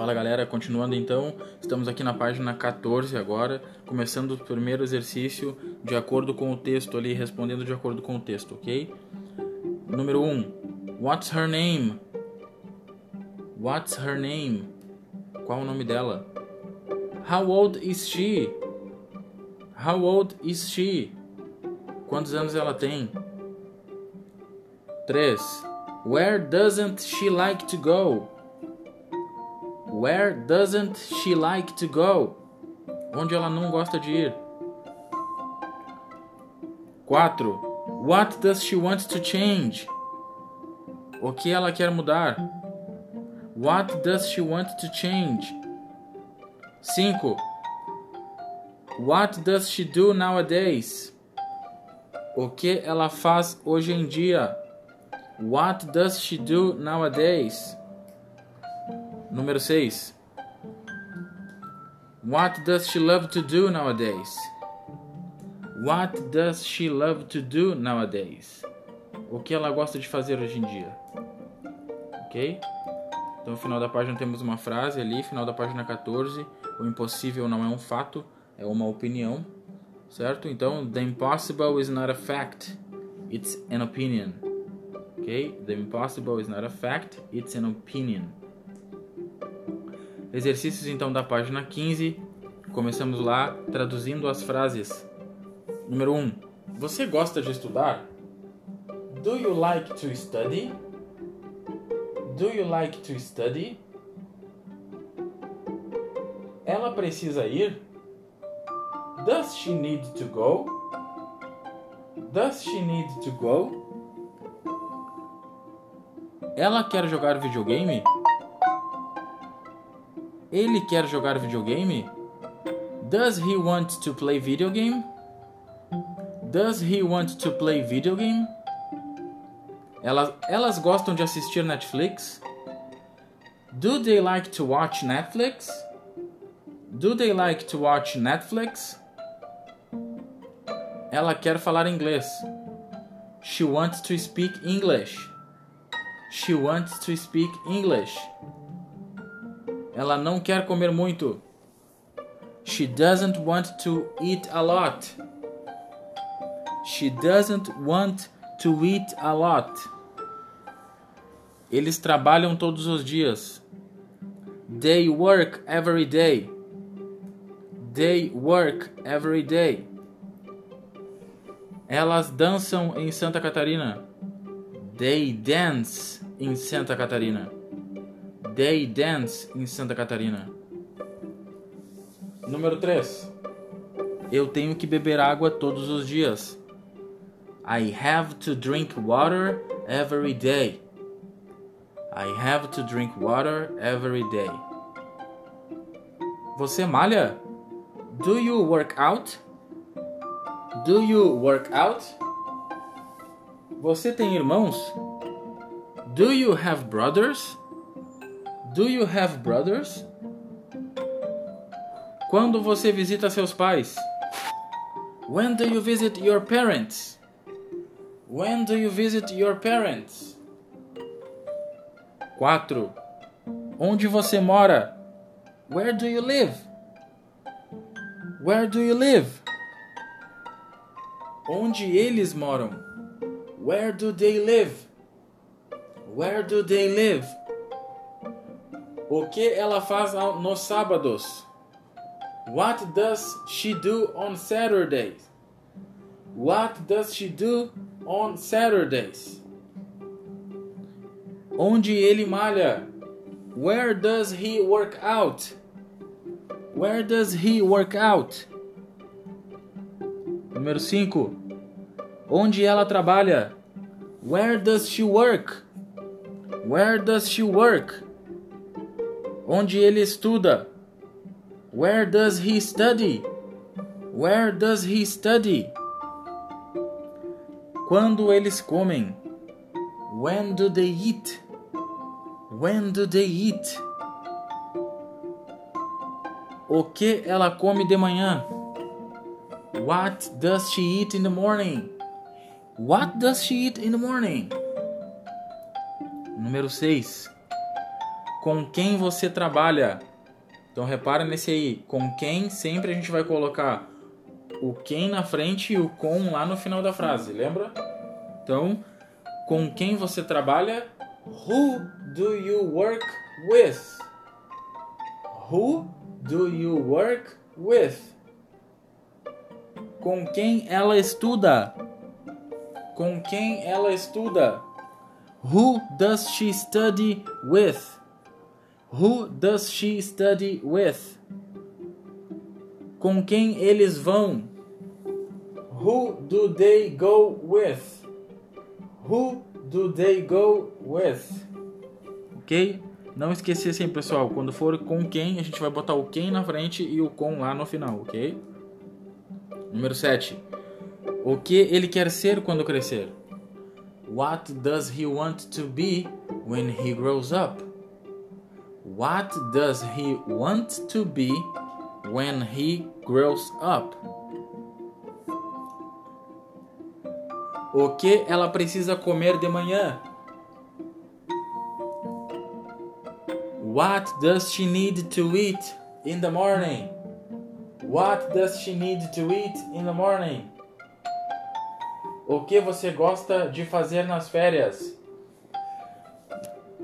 Fala galera, continuando então, estamos aqui na página 14 agora, começando o primeiro exercício de acordo com o texto ali, respondendo de acordo com o texto, ok? Número 1. Um, what's her name? What's her name? Qual o nome dela? How old is she? How old is she? Quantos anos ela tem? 3. Where doesn't she like to go? Where doesn't she like to go? Onde ela não gosta de ir? 4. What does she want to change? O que ela quer mudar? What does she want to change? 5. What does she do nowadays? O que ela faz hoje em dia? What does she do nowadays? Número 6. What does she love to do nowadays? What does she love to do nowadays? O que ela gosta de fazer hoje em dia? Ok? Então, no final da página temos uma frase ali, final da página 14. O impossível não é um fato, é uma opinião. Certo? Então, the impossible is not a fact, it's an opinion. Ok? The impossible is not a fact, it's an opinion. Exercícios então da página 15. Começamos lá traduzindo as frases. Número 1. Você gosta de estudar? Do you like to study? Do you like to study? Ela precisa ir? Does she need to go? Does she need to go? Ela quer jogar videogame? Ele quer jogar videogame? Does he want to play video game? Does he want to play video game? Elas, elas gostam de assistir Netflix? Do they like to watch Netflix? Do they like to watch Netflix? Ela quer falar inglês. She wants to speak English. She wants to speak English. Ela não quer comer muito. She doesn't want to eat a lot. She doesn't want to eat a lot. Eles trabalham todos os dias. They work every day. They work every day. Elas dançam em Santa Catarina. They dance in Santa Catarina. They dance in Santa Catarina. Número 3. Eu tenho que beber água todos os dias. I have to drink water every day. I have to drink water every day. Você malha? Do you work out? Do you work out? Você tem irmãos? Do you have brothers? Do you have brothers? Quando você visita seus pais? When do you visit your parents? When do you visit your parents? 4. Onde você mora? Where do you live? Where do you live? Onde eles moram? Where do they live? Where do they live? O que ela faz nos sábados? What does she do on Saturdays? What does she do on Saturdays? Onde ele malha? Where does he work out? Where does he work out? Número 5. Onde ela trabalha? Where does she work? Where does she work? Onde ele estuda? Where does he study? Where does he study? Quando eles comem? When do they eat? When do they eat? O que ela come de manhã? What does she eat in the morning? What does she eat in the morning? Número 6. Com quem você trabalha. Então repara nesse aí, com quem sempre a gente vai colocar o quem na frente e o com lá no final da frase, lembra? Então, com quem você trabalha? Who do you work with? Who do you work with? Com quem ela estuda? Com quem ela estuda? Who does she study with? Who does she study with? Com quem eles vão? Who do they go with? Who do they go with? Ok? Não esquecer assim, pessoal. Quando for com quem, a gente vai botar o quem na frente e o com lá no final, ok? Número 7. O que ele quer ser quando crescer? What does he want to be when he grows up? What does he want to be when he grows up? O que ela precisa comer de manhã? What does she need to eat in the morning? What does she need to eat in the morning? O que você gosta de fazer nas férias?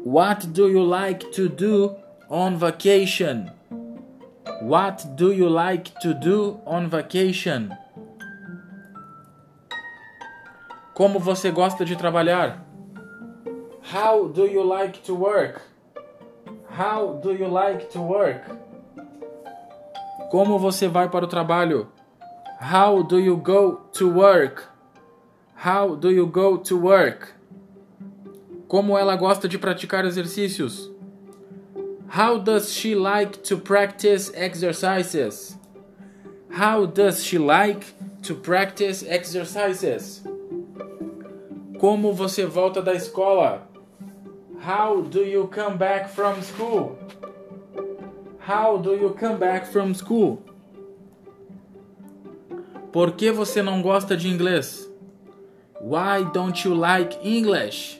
What do you like to do on vacation? What do you like to do on vacation? Como você gosta de trabalhar? How do you like to work? How do you like to work? Como você vai para o trabalho? How do you go to work? How do you go to work? Como ela gosta de praticar exercícios? How does she like to practice exercises? How does she like to practice exercises? Como você volta da escola? How do you come back from school? How do you come back from school? Por que você não gosta de inglês? Why don't you like English?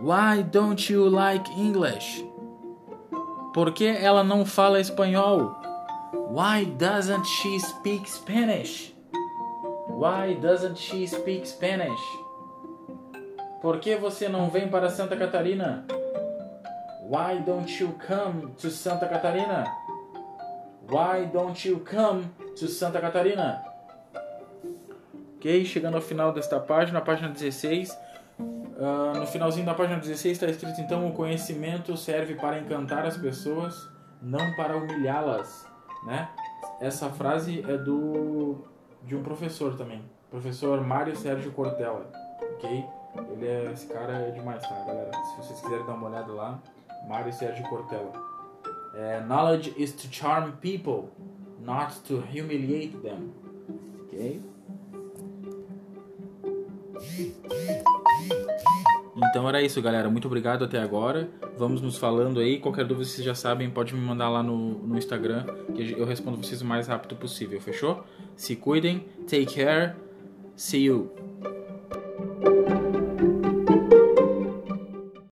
Why don't you like English? Por que ela não fala espanhol? Why doesn't she speak Spanish? Why doesn't she speak Spanish? Por que você não vem para Santa Catarina? Why don't you come to Santa Catarina? Why don't you come to Santa Catarina? Ok, chegando ao final desta página, página 16. Uh, no finalzinho da página 16 está escrito então: o conhecimento serve para encantar as pessoas, não para humilhá-las. Né? Essa frase é do de um professor também, professor Mário Sérgio Cortella. Ok? Ele é, esse cara é demais, tá, galera? Se vocês quiserem dar uma olhada lá, Mário Sérgio Cortella. É, knowledge is to charm people, not to humiliate them. Ok? Então era isso, galera. Muito obrigado até agora. Vamos nos falando aí. Qualquer dúvida vocês já sabem, pode me mandar lá no, no Instagram que eu respondo vocês o mais rápido possível, fechou? Se cuidem, take care, see you.